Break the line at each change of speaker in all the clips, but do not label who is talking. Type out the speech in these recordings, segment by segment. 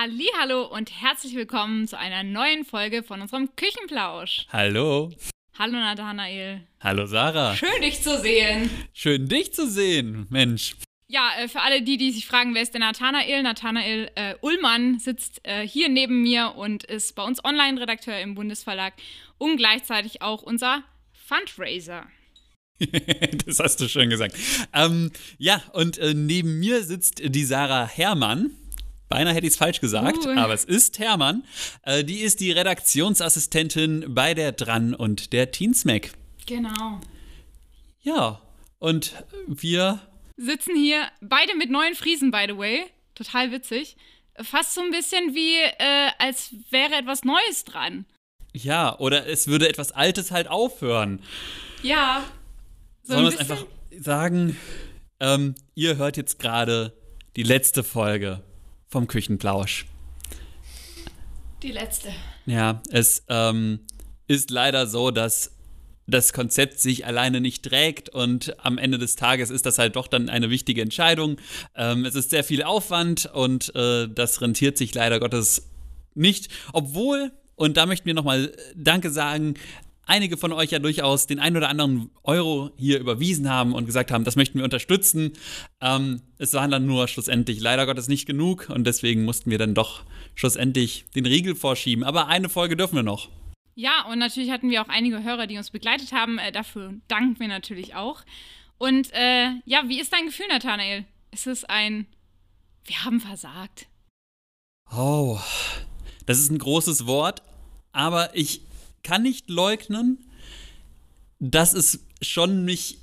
Hallo und herzlich willkommen zu einer neuen Folge von unserem Küchenplausch.
Hallo.
Hallo Nathanael.
Hallo Sarah.
Schön dich zu sehen.
Schön dich zu sehen, Mensch.
Ja, äh, für alle die, die sich fragen, wer ist der Nathanael? Nathanael äh, Ullmann sitzt äh, hier neben mir und ist bei uns Online-Redakteur im Bundesverlag und gleichzeitig auch unser Fundraiser.
das hast du schön gesagt. Ähm, ja, und äh, neben mir sitzt die Sarah Herrmann. Beinahe hätte ich es falsch gesagt,
Uh.
aber es ist Hermann. Äh, die ist die Redaktionsassistentin bei der Dran und der Teensmack.
Genau.
Ja, und wir,
Sitzen hier beide mit neuen Friesen, by the way. Total witzig. Fast so ein bisschen wie, äh, als wäre etwas Neues dran.
ja, oder es würde etwas Altes halt aufhören.
Ja. So
Sollen wir es einfach sagen? Ähm, ihr hört jetzt gerade die letzte Folge vom Küchenplausch.
Die letzte.
Ja, es ähm, ist leider so, dass das Konzept sich alleine nicht trägt und am Ende des Tages ist das halt doch dann eine wichtige Entscheidung. Ähm, es ist sehr viel Aufwand und äh, das rentiert sich leider Gottes nicht, obwohl, und da möchten wir nochmal Danke sagen, einige von euch ja durchaus den ein oder anderen Euro hier überwiesen haben und gesagt haben, das möchten wir unterstützen. Ähm, es waren dann nur schlussendlich leider Gottes nicht genug und deswegen mussten wir dann doch schlussendlich den Riegel vorschieben. Aber eine Folge dürfen wir noch.
Ja, und natürlich hatten wir auch einige Hörer, die uns begleitet haben. Äh, dafür danken wir natürlich auch. Und äh, ja, wie ist dein Gefühl, Nathanael? Ist es ein Wir haben versagt?
Oh, das ist ein großes Wort, aber ich kann nicht leugnen, dass es schon mich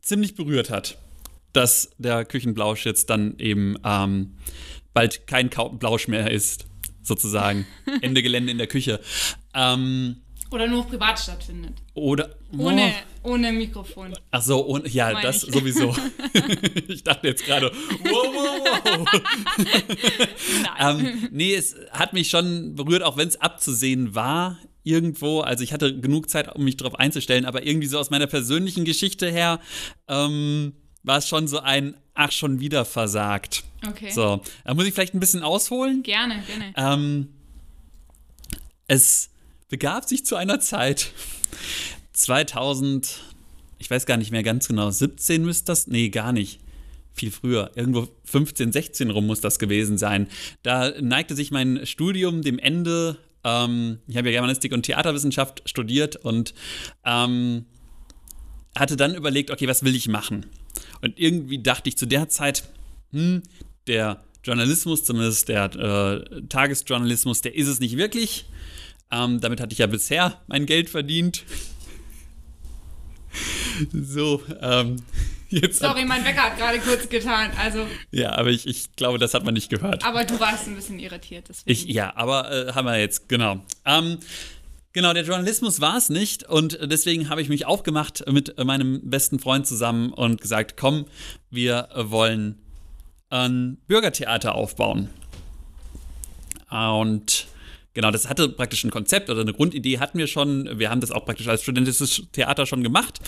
ziemlich berührt hat, dass der Küchenblausch jetzt dann eben ähm, bald kein Blausch mehr ist, sozusagen. Ende Gelände in der Küche. Ähm,
Oder nur privat stattfindet?
oder.
Ohne, ohne Mikrofon.
Ach so, und, ja,
Meine
das
ich.
sowieso. ich dachte jetzt gerade, wow, wow, wow. Ähm, nee, es hat mich schon berührt, auch wenn es abzusehen war irgendwo. Also ich hatte genug Zeit, um mich darauf einzustellen, aber irgendwie so aus meiner persönlichen Geschichte her ähm, war es schon so ein, ach, schon wieder versagt.
Okay.
So, da muss ich vielleicht ein bisschen ausholen.
Gerne, gerne.
Ähm, es begab sich zu einer Zeit 2000, ich weiß gar nicht mehr ganz genau, 17 müsste das, nee, gar nicht. Viel früher, irgendwo 15, 16 rum muss das gewesen sein. Da neigte sich mein Studium dem Ende. Ähm, ich habe ja Germanistik und Theaterwissenschaft studiert und ähm, hatte dann überlegt, okay, was will ich machen? Und irgendwie dachte ich zu der Zeit, hm, der Journalismus, zumindest der äh, Tagesjournalismus, der ist es nicht wirklich. Ähm, damit hatte ich ja bisher mein Geld verdient. So, ähm, jetzt.
Sorry, mein Wecker hat gerade kurz getan. Also,
Ja, aber ich, ich glaube, das hat man nicht gehört.
aber du warst ein bisschen irritiert. Deswegen.
Ich, ja, aber äh, haben wir jetzt, genau. Ähm, genau, der Journalismus war es nicht und deswegen habe ich mich aufgemacht mit meinem besten Freund zusammen und gesagt, komm, wir wollen ein Bürgertheater aufbauen. Und genau, das hatte praktisch ein Konzept oder eine Grundidee hatten wir schon. Wir haben das auch praktisch als studentisches Theater schon gemacht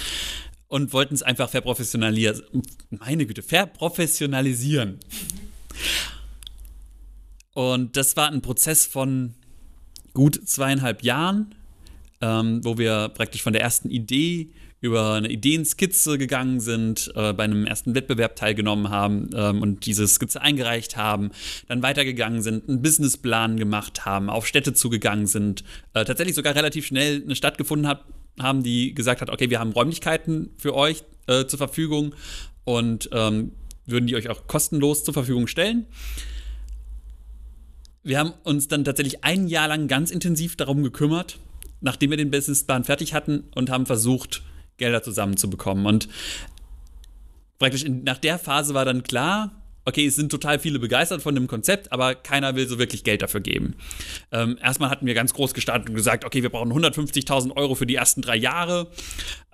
und wollten es einfach verprofessionalisieren. Meine Güte, verprofessionalisieren. Und das war ein Prozess von gut zweieinhalb Jahren, ähm, wo wir praktisch von der ersten Idee über eine Ideenskizze gegangen sind, äh, bei einem ersten Wettbewerb teilgenommen haben ähm, und diese Skizze eingereicht haben, dann weitergegangen sind, einen Businessplan gemacht haben, auf Städte zugegangen sind, äh, tatsächlich sogar relativ schnell eine Stadt gefunden hat, haben, die gesagt hat, okay, wir haben Räumlichkeiten für euch äh, zur Verfügung und ähm, würden die euch auch kostenlos zur Verfügung stellen. Wir haben uns dann tatsächlich ein Jahr lang ganz intensiv darum gekümmert, nachdem wir den Businessplan fertig hatten und haben versucht, Gelder zusammenzubekommen. Und praktisch in, nach der Phase war dann klar, okay, es sind total viele begeistert von dem Konzept, aber keiner will so wirklich Geld dafür geben. Ähm, erstmal hatten wir ganz groß gestartet und gesagt, okay, wir brauchen 150.000 Euro für die ersten drei Jahre,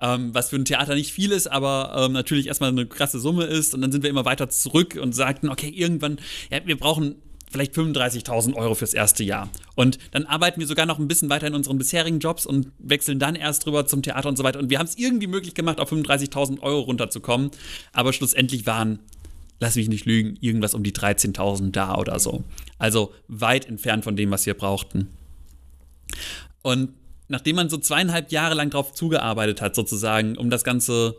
ähm, was für ein Theater nicht viel ist, aber ähm, natürlich erstmal eine krasse Summe ist. Und dann sind wir immer weiter zurück und sagten, okay, irgendwann, ja, wir brauchen vielleicht 35.000 Euro fürs erste Jahr. Und dann arbeiten wir sogar noch ein bisschen weiter in unseren bisherigen Jobs und wechseln dann erst rüber zum Theater und so weiter. Und wir haben es irgendwie möglich gemacht, auf 35.000 Euro runterzukommen. Aber schlussendlich waren lass mich nicht lügen, irgendwas um die 13.000 da oder so. Also weit entfernt von dem, was wir brauchten. Und nachdem man so zweieinhalb Jahre lang drauf zugearbeitet hat, sozusagen, um das Ganze,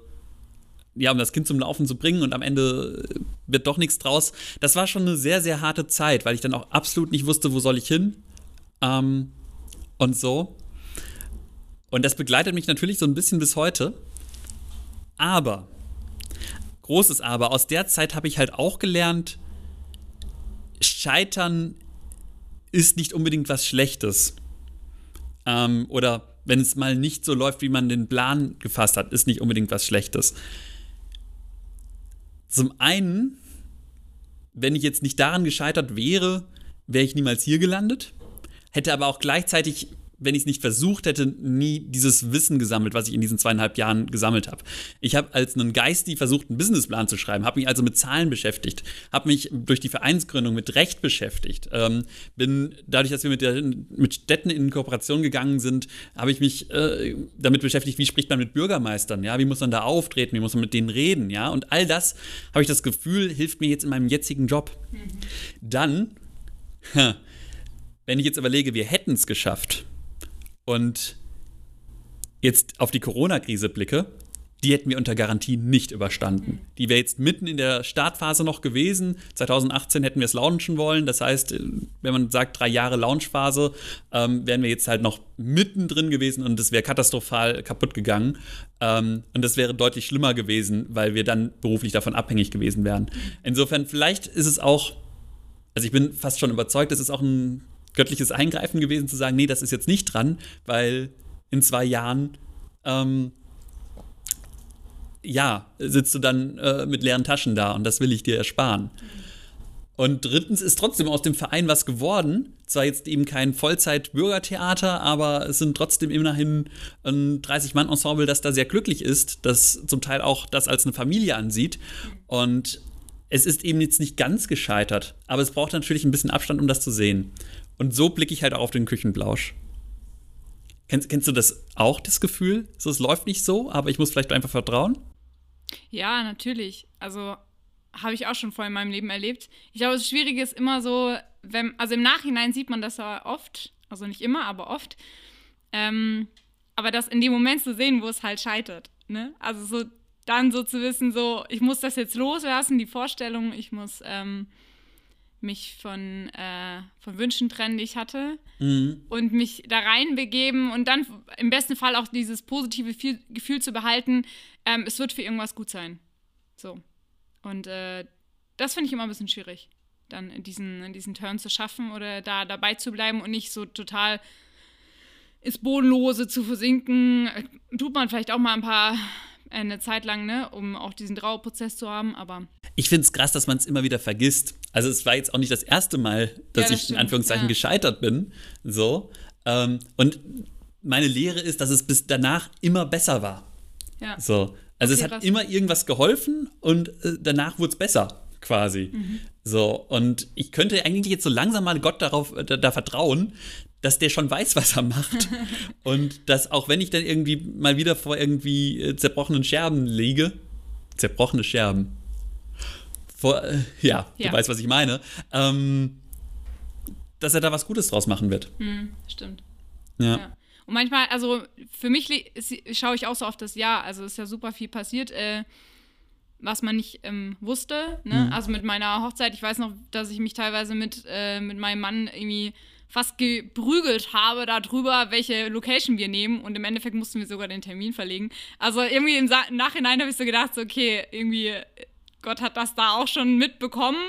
ja, um das Kind zum Laufen zu bringen und am Ende wird doch nichts draus, das war schon eine sehr, sehr harte Zeit, weil ich dann auch absolut nicht wusste, wo soll ich hin. Ähm, und so. Und das begleitet mich natürlich so ein bisschen bis heute. Aber, großes Aber, aus der Zeit habe ich halt auch gelernt, Scheitern ist nicht unbedingt was Schlechtes. Ähm, oder wenn es mal nicht so läuft, wie man den Plan gefasst hat, ist nicht unbedingt was Schlechtes. Zum einen, wenn ich jetzt nicht daran gescheitert wäre, wäre ich niemals hier gelandet, hätte aber auch gleichzeitig wenn ich es nicht versucht hätte, nie dieses Wissen gesammelt, was ich in diesen zweieinhalb Jahren gesammelt habe. Ich habe als einen Geisty versucht, einen Businessplan zu schreiben, habe mich also mit Zahlen beschäftigt, habe mich durch die Vereinsgründung mit Recht beschäftigt, ähm, bin dadurch, dass wir mit, der, mit Städten in Kooperation gegangen sind, habe ich mich äh, damit beschäftigt, wie spricht man mit Bürgermeistern, ja, wie muss man da auftreten, wie muss man mit denen reden, ja, und all das habe ich das Gefühl, hilft mir jetzt in meinem jetzigen Job. Mhm. Dann, wenn ich jetzt überlege, wir hätten es geschafft, und jetzt auf die Corona-Krise blicke, die hätten wir unter Garantie nicht überstanden. Die wäre jetzt mitten in der Startphase noch gewesen. 2018 hätten wir es launchen wollen. Das heißt, wenn man sagt, drei Jahre Launchphase, ähm, wären wir jetzt halt noch mittendrin gewesen und es wäre katastrophal kaputt gegangen. Ähm, und das wäre deutlich schlimmer gewesen, weil wir dann beruflich davon abhängig gewesen wären. Insofern, vielleicht ist es auch, also ich bin fast schon überzeugt, es ist auch ein göttliches Eingreifen gewesen, zu sagen, nee, das ist jetzt nicht dran, weil in zwei Jahren ähm, ja, sitzt du dann äh, mit leeren Taschen da und das will ich dir ersparen. Und drittens ist trotzdem aus dem Verein was geworden. Zwar jetzt eben kein Vollzeit-Bürgertheater, aber es sind trotzdem immerhin ein 30-Mann-Ensemble, das da sehr glücklich ist, das zum Teil auch das als eine Familie ansieht. Und es ist eben jetzt nicht ganz gescheitert, aber es braucht natürlich ein bisschen Abstand, um das zu sehen. Und so blicke ich halt auch auf den Küchenblausch. Kennst, kennst du das auch, das Gefühl? So, es läuft nicht so, aber ich muss vielleicht einfach vertrauen?
Ja, natürlich. Also habe ich auch schon vor in meinem Leben erlebt. Ich glaube, das Schwierige ist immer so, wenn, also im Nachhinein sieht man das ja oft, also nicht immer, aber oft. Ähm, aber das in dem Moment zu sehen, wo es halt scheitert. Ne? Also so dann so zu wissen, so, ich muss das jetzt loslassen, die Vorstellung, ich muss ähm, mich von, äh, von Wünschen trennen, die ich hatte mhm. und mich da reinbegeben und dann im besten Fall auch dieses positive Gefühl, Gefühl zu behalten, ähm, es wird für irgendwas gut sein. So. Und äh, das finde ich immer ein bisschen schwierig, dann diesen, diesen Turn zu schaffen oder da dabei zu bleiben und nicht so total ins Bodenlose zu versinken. Tut man vielleicht auch mal ein paar eine Zeit lang, ne, um auch diesen Trauerprozess zu haben, aber.
Ich finde es krass, dass man es immer wieder vergisst. Also es war jetzt auch nicht das erste Mal, dass ja, das ich stimmt, in Anführungszeichen ja. gescheitert bin. So. Ähm, und meine Lehre ist, dass es bis danach immer besser war. Ja. So. Also okay, es hat krass. immer irgendwas geholfen und äh, danach wurde es besser, quasi. Mhm. So, und ich könnte eigentlich jetzt so langsam mal Gott darauf äh, da, da vertrauen, dass der schon weiß, was er macht. und dass auch wenn ich dann irgendwie mal wieder vor irgendwie äh, zerbrochenen Scherben liege, zerbrochene Scherben, vor, äh, ja, ja, du weißt, was ich meine, ähm, dass er da was Gutes draus machen wird.
Hm, stimmt.
Ja. ja.
Und manchmal, also für mich schaue ich auch so auf das Jahr, also ist ja super viel passiert. Äh, was man nicht ähm, wusste. Ne? Mhm. Also mit meiner Hochzeit, ich weiß noch, dass ich mich teilweise mit, äh, mit meinem Mann irgendwie fast geprügelt habe darüber, welche Location wir nehmen. Und im Endeffekt mussten wir sogar den Termin verlegen. Also irgendwie im, im Nachhinein habe ich so gedacht, so, okay, irgendwie, Gott hat das da auch schon mitbekommen.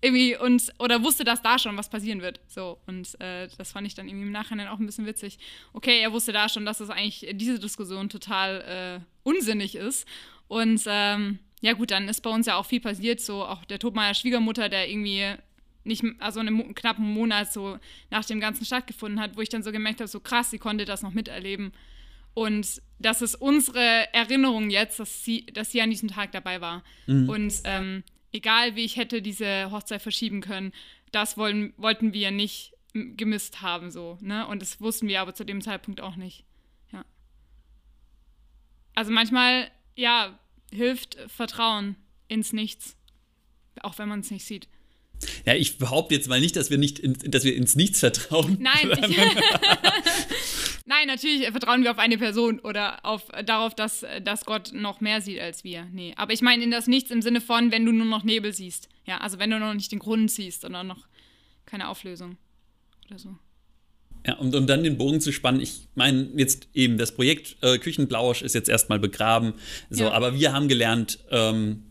Irgendwie und oder wusste, dass da schon was passieren wird. So, und äh, das fand ich dann irgendwie im Nachhinein auch ein bisschen witzig. Okay, er wusste da schon, dass das eigentlich diese Diskussion total äh, unsinnig ist. Und ähm, ja, gut, dann ist bei uns ja auch viel passiert. So auch der Tod meiner Schwiegermutter, der irgendwie nicht, also einen knappen Monat so nach dem Ganzen stattgefunden hat, wo ich dann so gemerkt habe, so krass, sie konnte das noch miterleben. Und das ist unsere Erinnerung jetzt, dass sie, dass sie an diesem Tag dabei war. Mhm. Und ähm, egal wie ich hätte diese Hochzeit verschieben können, das wollen, wollten wir nicht gemisst haben, so, ne? Und das wussten wir aber zu dem Zeitpunkt auch nicht. Ja. Also manchmal, ja, hilft Vertrauen ins Nichts. Auch wenn man es nicht sieht.
Ja, ich behaupte jetzt mal nicht, dass wir nicht in, dass wir ins Nichts vertrauen.
Nein, ich, Nein, natürlich vertrauen wir auf eine Person oder auf, darauf, dass, dass Gott noch mehr sieht als wir. Nee, aber ich meine in das Nichts im Sinne von, wenn du nur noch Nebel siehst. Ja, also wenn du noch nicht den Grund siehst oder noch keine Auflösung oder so.
Ja, und um dann den Bogen zu spannen, ich meine jetzt eben, das Projekt äh, Küchenblausch ist jetzt erstmal begraben, so,
Ja.
aber wir haben gelernt, ähm,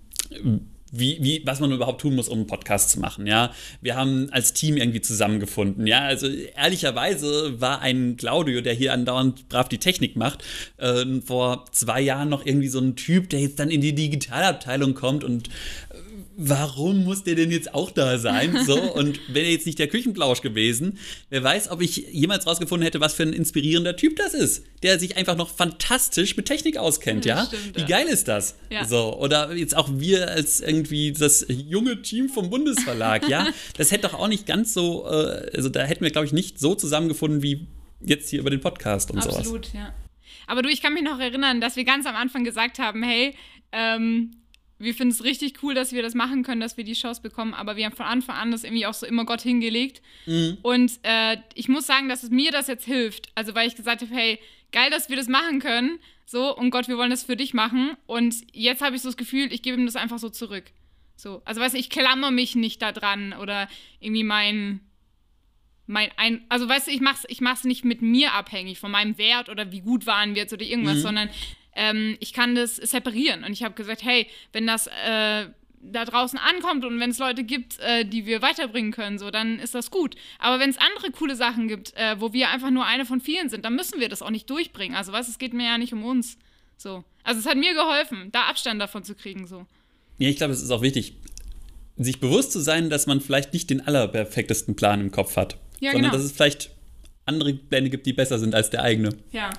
wie, wie, was man überhaupt tun muss, um einen Podcast zu machen, ja. Wir haben als Team irgendwie zusammengefunden, ja. Also ehrlicherweise war ein Claudio, der hier andauernd brav die Technik macht, äh, vor zwei Jahren noch irgendwie so ein Typ, der jetzt dann in die Digitalabteilung kommt und warum muss der denn jetzt auch da sein? So, und wäre jetzt nicht der Küchenblausch gewesen, wer weiß, ob ich jemals rausgefunden hätte, was für ein inspirierender Typ das ist, der sich einfach noch fantastisch mit Technik auskennt,
Ja,
ja?
stimmt,
Wie geil ist das?
Ja.
So, oder jetzt auch wir als irgendwie das junge Team vom Bundesverlag, ja? Das hätte doch auch nicht ganz so, äh, also da hätten wir, glaube ich, nicht so zusammengefunden wie jetzt hier über den Podcast und sowas.
Absolut, ja. Aber du, ich kann mich noch erinnern, dass wir ganz am Anfang gesagt haben, hey, ähm, wir finden es richtig cool, dass wir das machen können, dass wir die Chance bekommen, aber wir haben von Anfang an das irgendwie auch so immer Gott hingelegt. Und äh, ich muss sagen, dass es mir das jetzt hilft. Also, weil ich gesagt habe, hey, geil, dass wir das machen können. So, und Gott, wir wollen das für dich machen. Und jetzt habe ich so das Gefühl, ich gebe ihm das einfach so zurück. So, also weißt du, ich klammer mich nicht da dran oder irgendwie mein, mein ein, also weißt du, ich mach's, ich mach's nicht mit mir abhängig, von meinem Wert oder wie gut waren wir jetzt oder irgendwas, sondern ähm, ich kann das separieren. Und ich habe gesagt, hey, wenn das äh, da draußen ankommt und wenn es Leute gibt, äh, die wir weiterbringen können, so, dann ist das gut. Aber wenn es andere coole Sachen gibt, äh, wo wir einfach nur eine von vielen sind, dann müssen wir das auch nicht durchbringen. Also du, es geht mir ja nicht um uns. So. Also es hat mir geholfen, da Abstand davon zu kriegen, so.
Ja, ich glaube, es ist auch wichtig, sich bewusst zu sein, dass man vielleicht nicht den allerperfektesten Plan im Kopf hat,
Ja,
sondern
genau.
dass es vielleicht andere Pläne gibt, die besser sind als der eigene.
Ja.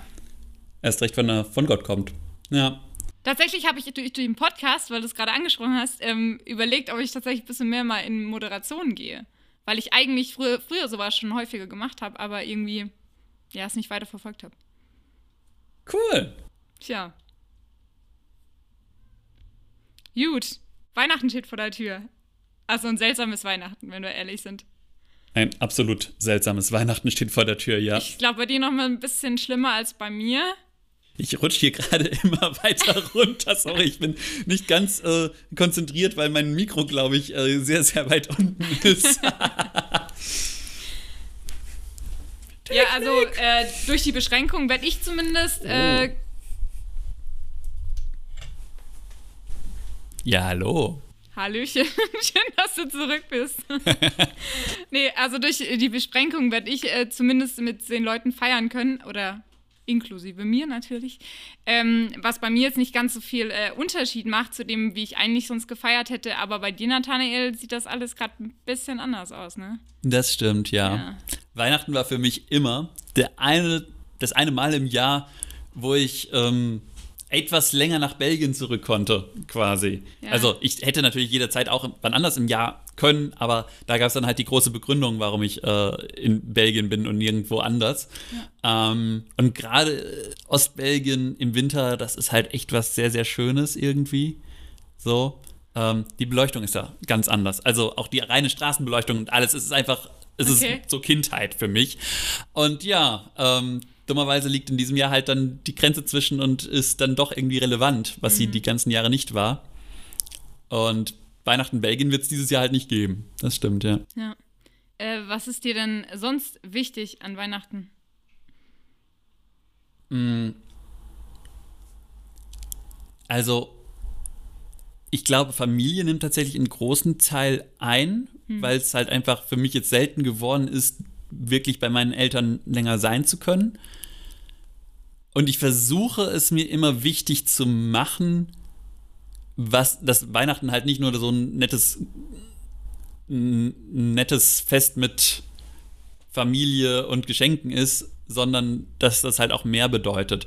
Erst recht, wenn er von Gott kommt. Ja.
Tatsächlich habe ich durch, den Podcast, weil du es gerade angesprochen hast, ähm, überlegt, ob ich tatsächlich ein bisschen mehr mal in Moderation gehe. Weil ich eigentlich früher, früher sowas schon häufiger gemacht habe, aber irgendwie, ja, es nicht weiter verfolgt habe.
Cool.
Tja. Gut. Weihnachten steht vor der Tür. Also ein seltsames Weihnachten, wenn wir ehrlich sind.
Ein absolut seltsames Weihnachten steht vor der Tür, ja.
Ich glaube, bei dir noch mal ein bisschen schlimmer als bei mir.
Ich rutsche hier gerade immer weiter runter. Sorry, ich bin nicht ganz äh, konzentriert, weil mein Mikro, glaube ich, äh, sehr, sehr weit unten ist.
Ja, also äh, durch die Beschränkung werde ich zumindest äh,
ja, hallo.
Hallöchen, schön, dass du zurück bist. nee, also durch die Beschränkung werde ich äh, zumindest mit den Leuten feiern können oder inklusive mir natürlich. Ähm, was bei mir jetzt nicht ganz so viel äh, Unterschied macht zu dem, wie ich eigentlich sonst gefeiert hätte, aber bei dir, Nathanael, sieht das alles gerade ein bisschen anders aus, ne?
Das stimmt, ja.
Ja.
Weihnachten war für mich immer der eine, das eine Mal im Jahr, wo ich ähm, etwas länger nach Belgien zurück konnte, quasi.
Ja.
Also ich hätte natürlich jederzeit auch wann anders im Jahr können, aber da gab es dann halt die große Begründung, warum ich äh, in Belgien bin und nirgendwo anders. Ähm, und gerade Ostbelgien im Winter, das ist halt echt was sehr, sehr Schönes irgendwie. So. Ähm, die Beleuchtung ist da ganz anders. Also auch die reine Straßenbeleuchtung und alles, es ist einfach, es
Okay.
ist so Kindheit für mich. Und ja, ähm, dummerweise liegt in diesem Jahr halt dann die Grenze zwischen und ist dann doch irgendwie relevant, was sie die ganzen Jahre nicht war. Und Weihnachten Belgien wird es dieses Jahr halt nicht geben. Das stimmt, ja.
Ja. Äh, was ist dir denn sonst wichtig an Weihnachten?
Also, ich glaube, Familie nimmt tatsächlich einen großen Teil ein, weil es halt einfach für mich jetzt selten geworden ist, wirklich bei meinen Eltern länger sein zu können. Und ich versuche es mir immer wichtig zu machen, was das Weihnachten halt nicht nur so ein nettes, ein nettes Fest mit Familie und Geschenken ist, sondern dass das halt auch mehr bedeutet.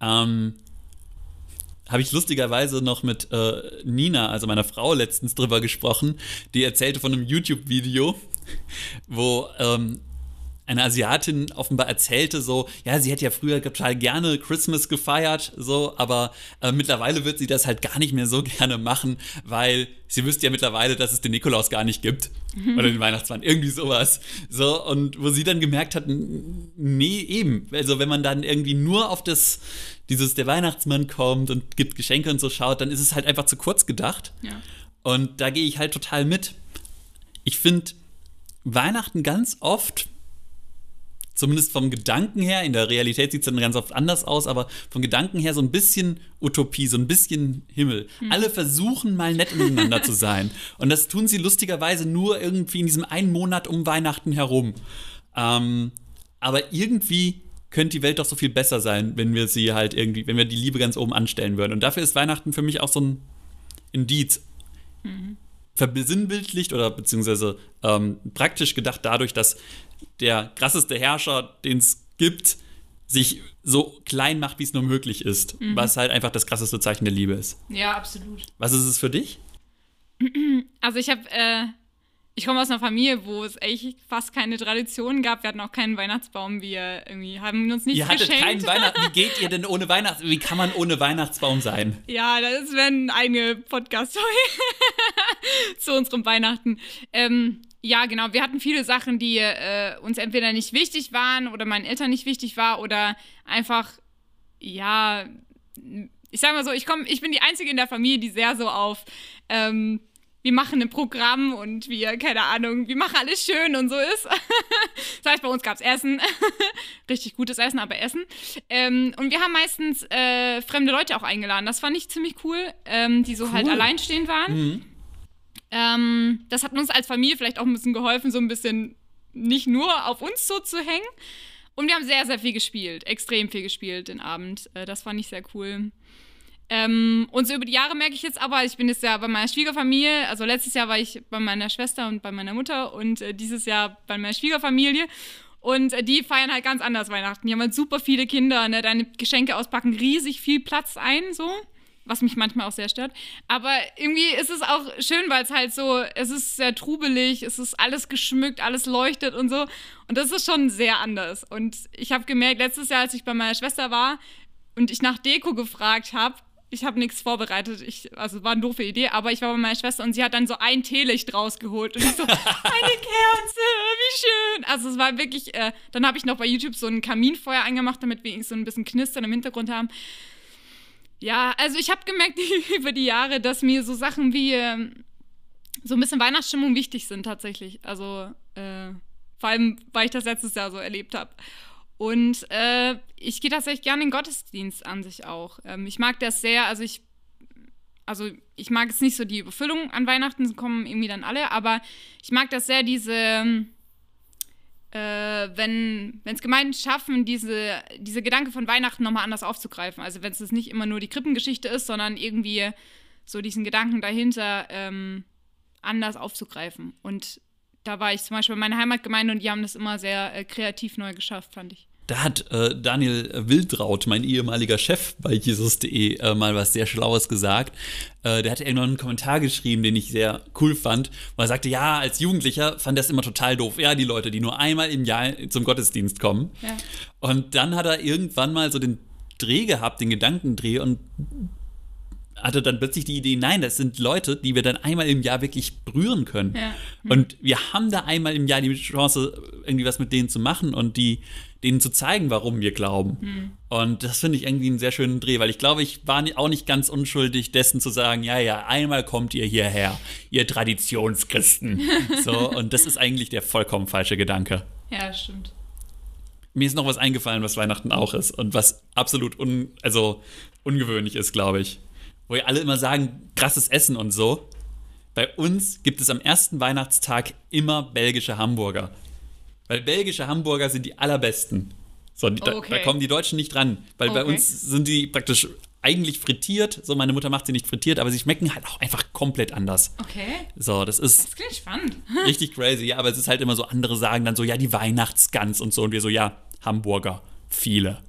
Ähm, habe ich lustigerweise noch mit äh, Nina, also meiner Frau, letztens drüber gesprochen. Die erzählte von einem YouTube-Video, wo ähm, eine Asiatin offenbar erzählte so, ja, sie hätte ja früher total gerne Christmas gefeiert, so, aber äh, mittlerweile wird sie das halt gar nicht mehr so gerne machen, weil sie wüsste ja mittlerweile, dass es den Nikolaus gar nicht gibt. Mhm. Oder den Weihnachtsmann, irgendwie sowas. So, und wo sie dann gemerkt hat, nee, eben. Also, wenn man dann irgendwie nur auf das, dieses, der Weihnachtsmann kommt und gibt Geschenke und so schaut, dann ist es halt einfach zu kurz gedacht.
Ja.
Und da gehe ich halt total mit. Ich finde Weihnachten ganz oft zumindest vom Gedanken her, in der Realität sieht es dann ganz oft anders aus, aber vom Gedanken her so ein bisschen Utopie, so ein bisschen Himmel. Mhm. Alle versuchen mal nett miteinander zu sein. Und das tun sie lustigerweise nur irgendwie in diesem einen Monat um Weihnachten herum. Ähm, aber irgendwie könnte die Welt doch so viel besser sein, wenn wir sie halt irgendwie, wenn wir die Liebe ganz oben anstellen würden. Und dafür ist Weihnachten für mich auch so ein Indiz. Mhm verbesinnbildlicht oder beziehungsweise ähm, praktisch gedacht dadurch, dass der krasseste Herrscher, den es gibt, sich so klein macht, wie es nur möglich ist. Mhm. Was halt einfach das krasseste Zeichen der Liebe ist.
Ja, absolut.
Was ist es für dich?
Also ich habe, äh, ich komme aus einer Familie, wo es echt fast keine Tradition gab. Wir hatten auch keinen Weihnachtsbaum. Wir irgendwie haben uns nichts
Ihr hattet
geschenkt.
keinen Weihnachtsbaum. Wie geht ihr denn ohne Weihnachtsbaum? Wie kann man ohne Weihnachtsbaum sein?
Ja, das wäre eine eigene Podcast-Folge zu unserem Weihnachten. Ähm, ja, genau. Wir hatten viele Sachen, die äh, uns entweder nicht wichtig waren oder meinen Eltern nicht wichtig war oder einfach, ja, ich sag mal so, ich komme, ich bin die Einzige in der Familie, die sehr so auf, ähm, wir machen ein Programm und wir, keine Ahnung, wir machen alles schön und so ist. das heißt, bei uns gab es Essen. Richtig gutes Essen, aber Essen. Ähm, und wir haben meistens äh, fremde Leute auch eingeladen. Das fand ich ziemlich cool, ähm, die so halt cool. halt alleinstehend waren. Mhm. Ähm, das hat uns als Familie vielleicht auch ein bisschen geholfen, so ein bisschen nicht nur auf uns so zu hängen. Und wir haben sehr, sehr viel gespielt, extrem viel gespielt den Abend. Äh, das fand ich sehr cool. Ähm, und so über die Jahre merke ich jetzt aber, ich bin jetzt ja bei meiner Schwiegerfamilie, also letztes Jahr war ich bei meiner Schwester und bei meiner Mutter und äh, dieses Jahr bei meiner Schwiegerfamilie. Und äh, die feiern halt ganz anders Weihnachten. Die haben halt super viele Kinder, ne? Deine Geschenke auspacken riesig viel Platz ein, so was mich manchmal auch sehr stört. Aber irgendwie ist es auch schön, weil es halt so, es ist sehr trubelig, es ist alles geschmückt, alles leuchtet und so. Und das ist schon sehr anders. Und ich habe gemerkt, letztes Jahr, als ich bei meiner Schwester war und ich nach Deko gefragt habe, ich habe nichts vorbereitet. Ich, also war eine doofe Idee, aber ich war bei meiner Schwester und sie hat dann so ein Teelicht rausgeholt. Und ich so, eine Kerze, wie schön. Also es war wirklich, äh, dann habe ich noch bei YouTube so ein Kaminfeuer angemacht, damit wir so ein bisschen Knistern im Hintergrund haben. Ja, also ich habe gemerkt über die Jahre, dass mir so Sachen wie ähm, so ein bisschen Weihnachtsstimmung wichtig sind tatsächlich. Also äh, vor allem, weil ich das letztes Jahr so erlebt habe. Und äh, ich gehe tatsächlich gerne in den Gottesdienst an sich auch. Ähm, ich mag das sehr, also ich, also ich mag es nicht so die Überfüllung an Weihnachten, kommen irgendwie dann alle, aber ich mag das sehr, diese äh, wenn es Gemeinden schaffen, diese, diese Gedanke von Weihnachten nochmal anders aufzugreifen. Also wenn es nicht immer nur die Krippengeschichte ist, sondern irgendwie so diesen Gedanken dahinter ähm, anders aufzugreifen. Und da war ich zum Beispiel in meiner Heimatgemeinde und die haben das immer sehr äh, kreativ neu geschafft, fand ich.
Da hat äh, Daniel Wildraut, mein ehemaliger Chef bei Jesus.de, äh, mal was sehr Schlaues gesagt. Äh, der hat irgendwann einen Kommentar geschrieben, den ich sehr cool fand, wo er sagte, ja, als Jugendlicher fand er es immer total doof. Ja, die Leute, die nur einmal im Jahr zum Gottesdienst kommen. Ja. Und dann hat er irgendwann mal so den Dreh gehabt, den Gedankendreh und hatte dann plötzlich die Idee, nein, das sind Leute, die wir dann einmal im Jahr wirklich berühren können. Ja. Und wir haben da einmal im Jahr die Chance, irgendwie was mit denen zu machen und die, denen zu zeigen, warum wir glauben. Mhm. Und das finde ich irgendwie einen sehr schönen Dreh, weil ich glaube, ich war auch nicht ganz unschuldig dessen zu sagen, ja, ja, einmal kommt ihr hierher, ihr Traditionschristen. so, und das ist eigentlich der vollkommen falsche Gedanke.
Ja, stimmt
mir ist noch was eingefallen, was Weihnachten auch ist und was absolut un, also ungewöhnlich ist, glaube ich wo wir alle immer sagen, krasses Essen und so. Bei uns gibt es am ersten Weihnachtstag immer belgische Hamburger. Weil belgische Hamburger sind die allerbesten. So, die, okay. da, da, kommen die Deutschen nicht dran. Weil okay. bei uns sind die praktisch eigentlich frittiert. So, meine Mutter macht sie nicht frittiert, aber sie schmecken halt auch einfach komplett anders.
Okay.
So, das ist.
Das klingt spannend.
richtig crazy, ja, aber es ist halt immer so, andere sagen dann so, ja, die Weihnachtsgans und so. Und wir so, ja, Hamburger. Viele.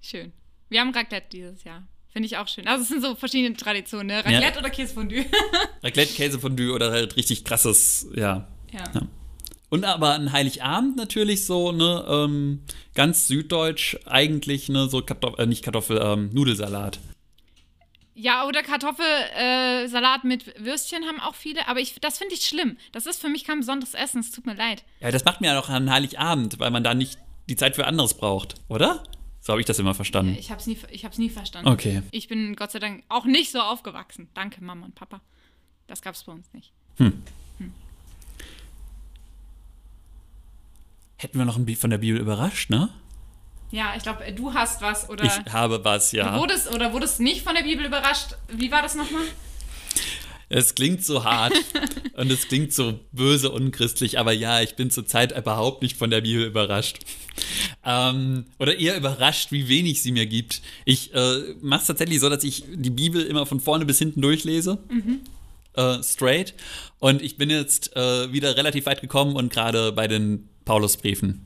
Schön. Wir haben Raclette dieses Jahr. Finde ich auch schön. Also es sind so verschiedene Traditionen, ne? Raclette ja. oder Käsefondue?
Raclette, Käsefondue oder halt richtig krasses, ja.
ja. ja.
Und aber an Heiligabend natürlich so, ne, ähm, ganz süddeutsch eigentlich, ne, so Kartoffel, äh, nicht Kartoffel, ähm, Nudelsalat.
Ja, oder Kartoffelsalat äh, mit Würstchen haben auch viele, aber ich, das finde ich schlimm. Das ist für mich kein besonderes Essen, es tut mir leid.
Ja, das macht mir ja auch an Heiligabend, weil man da nicht die Zeit für anderes braucht, oder? So habe ich das immer verstanden.
Ich habe es nie, ich hab's nie verstanden.
Okay.
Ich bin Gott sei Dank auch nicht so aufgewachsen. Danke, Mama und Papa. Das gab es bei uns nicht.
Hätten wir noch ein Bi- von der Bibel überrascht, ne?
Ja, ich glaube, du hast was oder
Ich habe was,
du
ja.
wurdest oder wurdest nicht von der Bibel überrascht. Wie war das nochmal?
Es klingt so hart und es klingt so böse unchristlich, aber ja, ich bin zurzeit überhaupt nicht von der Bibel überrascht. Ähm, oder eher überrascht, wie wenig sie mir gibt. Ich äh, mache es tatsächlich so, dass ich die Bibel immer von vorne bis hinten durchlese. Äh, straight. Und ich bin jetzt äh, wieder relativ weit gekommen und gerade bei den Paulusbriefen.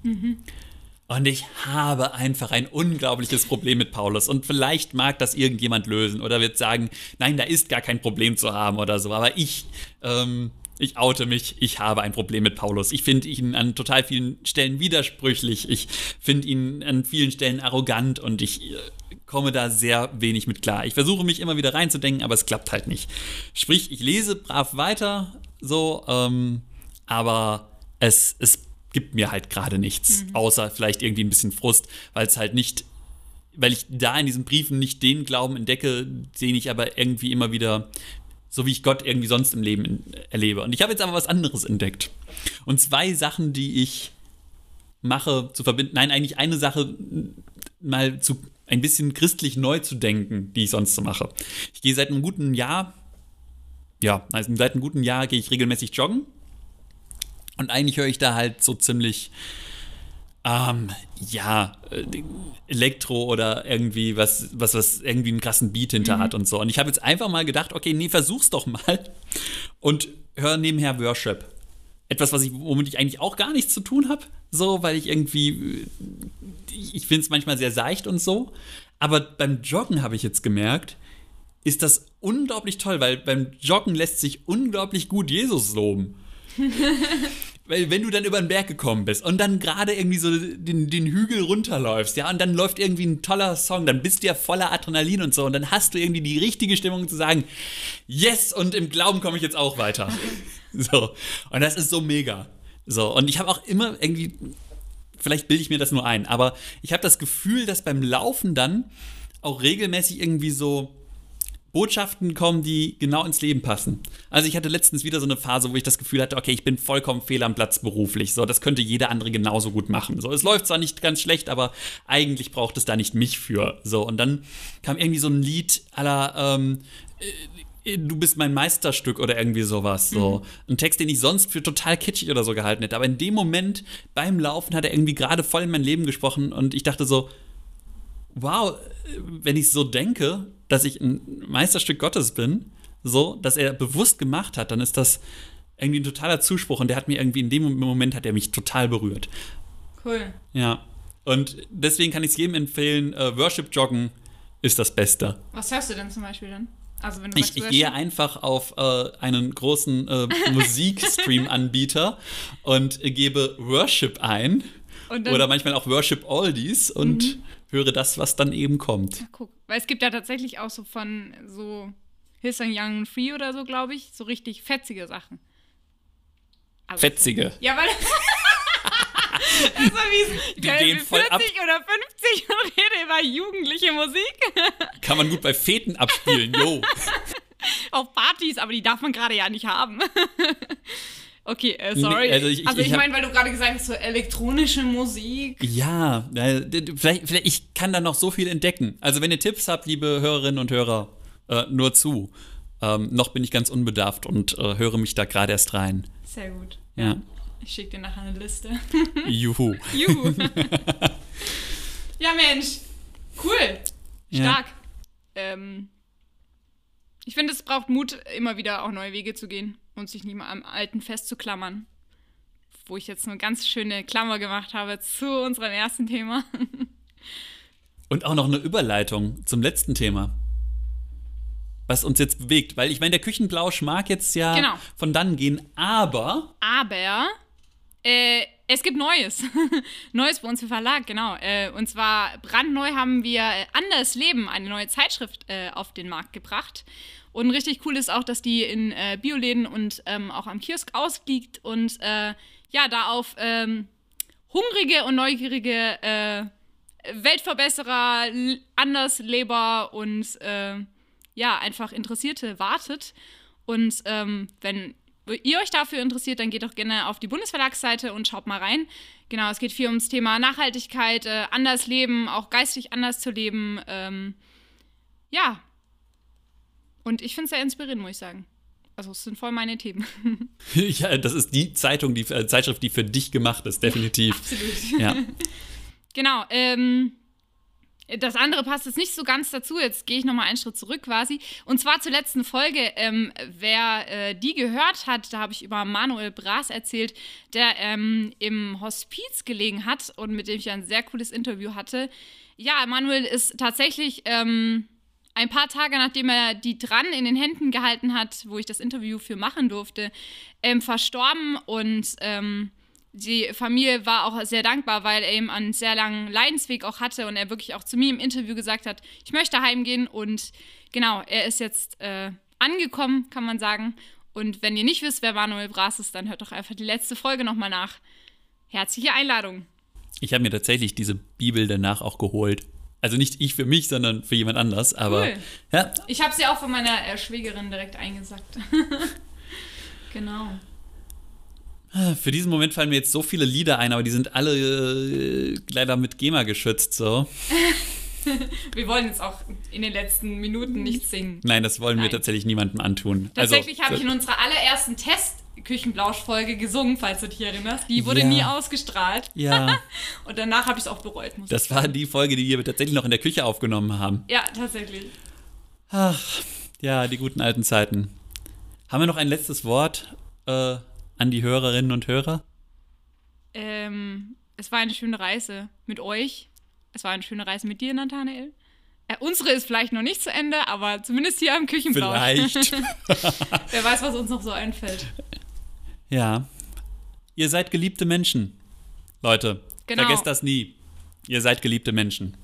Und ich habe einfach ein unglaubliches Problem mit Paulus. Und vielleicht mag das irgendjemand lösen oder wird sagen, nein, da ist gar kein Problem zu haben oder so. Aber ich, ähm, ich oute mich, ich habe ein Problem mit Paulus. Ich finde ihn an total vielen Stellen widersprüchlich. Ich finde ihn an vielen Stellen arrogant und ich äh, komme da sehr wenig mit klar. Ich versuche mich immer wieder reinzudenken, aber es klappt halt nicht. Sprich, ich lese brav weiter, so, ähm, aber es, es gibt mir halt gerade nichts, außer vielleicht irgendwie ein bisschen Frust, weil es halt nicht, weil ich da in diesen Briefen nicht den Glauben entdecke, den ich aber irgendwie immer wieder, so wie ich Gott irgendwie sonst im Leben in, erlebe. Und ich habe jetzt aber was anderes entdeckt. Und zwei Sachen, die ich mache, zu verbinden, nein, eigentlich eine Sache mal zu ein bisschen christlich neu zu denken, die ich sonst so mache. Ich gehe seit einem guten Jahr, ja, also seit einem guten Jahr gehe ich regelmäßig joggen. Und eigentlich höre ich da halt so ziemlich, ähm, ja, äh, Elektro oder irgendwie was, was, was irgendwie einen krassen Beat hinter hat und so. Und ich habe jetzt einfach mal gedacht, okay, nee, versuch's doch mal und hör nebenher Worship. Etwas, was ich, womit ich eigentlich auch gar nichts zu tun habe, so, weil ich irgendwie, äh, ich finde es manchmal sehr seicht und so. Aber beim Joggen habe ich jetzt gemerkt, ist das unglaublich toll, weil beim Joggen lässt sich unglaublich gut Jesus loben. Weil wenn du dann über den Berg gekommen bist und dann gerade irgendwie so den, den Hügel runterläufst, ja, und dann läuft irgendwie ein toller Song, dann bist du ja voller Adrenalin und so und dann hast du irgendwie die richtige Stimmung zu sagen, yes, und im Glauben komme ich jetzt auch weiter. So, und das ist so mega. So, und ich habe auch immer irgendwie, vielleicht bilde ich mir das nur ein, aber ich habe das Gefühl, dass beim Laufen dann auch regelmäßig irgendwie so Botschaften kommen, die genau ins Leben passen. Also ich hatte letztens wieder so eine Phase, wo ich das Gefühl hatte, okay, ich bin vollkommen fehl am Platz beruflich. So, das könnte jeder andere genauso gut machen. So, es läuft zwar nicht ganz schlecht, aber eigentlich braucht es da nicht mich für. So, und dann kam irgendwie so ein Lied aller ähm, äh, Du bist mein Meisterstück oder irgendwie sowas. So. Ein Text, den ich sonst für total kitschig oder so gehalten hätte. Aber in dem Moment beim Laufen hat er irgendwie gerade voll in mein Leben gesprochen und ich dachte so, wow, wenn ich so denke, dass ich ein Meisterstück Gottes bin, so, dass er bewusst gemacht hat, dann ist das irgendwie ein totaler Zuspruch und der hat mir irgendwie in dem Moment hat er mich total berührt.
Cool.
Ja. Und deswegen kann ich es jedem empfehlen, äh, Worship Joggen ist das Beste.
Was hörst du denn zum Beispiel dann? Also wenn du
Ich, ich gehe einfach auf äh, einen großen äh, Musikstream-Anbieter und gebe Worship ein oder manchmal auch Worship Oldies und höre das, was dann eben kommt.
Guck, weil es gibt ja tatsächlich auch so von so Hillsong Young and Free oder so, glaube ich, so richtig fetzige Sachen. Also-
Fetzige.
Ja, weil. das ist so wie, ich bin
gehen voll
40
ab.
oder 50 und rede über jugendliche Musik.
Kann man gut bei Feten abspielen, jo.
Auf Partys, aber die darf man gerade ja nicht haben. okay, äh, sorry.
Nee, also ich- ich-
also ich,
ich
meine, weil du gerade gesagt hast, so elektronische Musik.
Ja, vielleicht, vielleicht, ich kann da noch so viel entdecken. Also wenn ihr Tipps habt, liebe Hörerinnen und Hörer, äh, nur zu. Ähm, noch bin ich ganz unbedarft und äh, höre mich da gerade erst rein.
Sehr gut.
Ja.
Ich schicke dir nachher eine Liste.
Juhu.
Juhu. ja, Mensch. Cool.
Ja.
Stark. Ähm, ich finde, es braucht Mut, immer wieder auch neue Wege zu gehen und sich nicht mal am Alten festzuklammern. Wo ich jetzt eine ganz schöne Klammer gemacht habe zu unserem ersten Thema.
Und auch noch eine Überleitung zum letzten Thema. Was uns jetzt bewegt. Weil ich meine, der Küchenblausch mag jetzt ja
Genau.
von dann gehen, aber
Aber Äh, es gibt Neues. Neues bei uns im Verlag, genau. Äh, und zwar brandneu haben wir Anders Leben, eine neue Zeitschrift, äh, auf den Markt gebracht. Und richtig cool ist auch, dass die in äh, Bioläden und ähm, auch am Kiosk ausliegt und äh, ja, da auf ähm, hungrige und neugierige äh, Weltverbesserer, Andersleber und ja, einfach Interessierte wartet. Und ähm, wenn ihr euch dafür interessiert, dann geht doch gerne auf die Bundesverlagsseite und schaut mal rein. Genau, es geht viel ums Thema Nachhaltigkeit, äh, anders leben, auch geistig anders zu leben. Ähm, ja. Und ich finde es sehr inspirierend, muss ich sagen. Also es sind voll meine Themen.
ja, das ist die Zeitung, die äh, Zeitschrift, die für dich gemacht ist, definitiv.
Absolut. Ja. genau. Ähm, das andere passt jetzt nicht so ganz dazu. Jetzt gehe ich nochmal einen Schritt zurück quasi. Und zwar zur letzten Folge. Ähm, wer äh, die gehört hat, da habe ich über Manuel Bras erzählt, der ähm, im Hospiz gelegen hat und mit dem ich ein sehr cooles Interview hatte. Ja, Manuel ist tatsächlich ähm, ein paar Tage nachdem er die dran in den Händen gehalten hat, wo ich das Interview für machen durfte, ähm, verstorben und ähm, die Familie war auch sehr dankbar, weil er eben einen sehr langen Leidensweg auch hatte und er wirklich auch zu mir im Interview gesagt hat, ich möchte heimgehen und genau, er ist jetzt äh, angekommen, kann man sagen. Und wenn ihr nicht wisst, wer Manuel Bras ist, dann hört doch einfach die letzte Folge nochmal nach. Herzliche Einladung.
Ich habe mir tatsächlich diese Bibel danach auch geholt. Also nicht ich für mich, sondern für jemand anders. Aber cool. ja.
Ich habe sie auch von meiner äh, Schwägerin direkt eingesackt. genau.
Für diesen Moment fallen mir jetzt so viele Lieder ein, aber die sind alle äh, leider mit GEMA geschützt, so.
wir wollen jetzt auch in den letzten Minuten nicht singen.
Nein, das wollen Nein. wir tatsächlich niemandem antun.
Also, tatsächlich also, habe ich in unserer allerersten Test Küchenblausch-Folge gesungen, falls du dich erinnerst. Die wurde ja. nie ausgestrahlt.
Ja.
Und danach habe ich es auch bereut.
das war die Folge, die wir tatsächlich noch in der Küche aufgenommen haben.
Ja, tatsächlich.
Ach, ja, die guten alten Zeiten. Haben wir noch ein letztes Wort? Äh, an die Hörerinnen und Hörer?
Ähm, es war eine schöne Reise mit euch. Es war eine schöne Reise mit dir, Nathanael. Äh, unsere ist vielleicht noch nicht zu Ende, aber zumindest hier am Küchenblau.
Vielleicht.
Wer weiß, was uns noch so einfällt.
Ja. Ihr seid geliebte Menschen. Leute, genau. vergesst das nie. Ihr seid geliebte Menschen.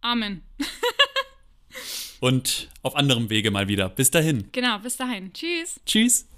Amen.
Und auf anderem Wege mal wieder. Bis dahin.
Genau, bis dahin. Tschüss.
Tschüss.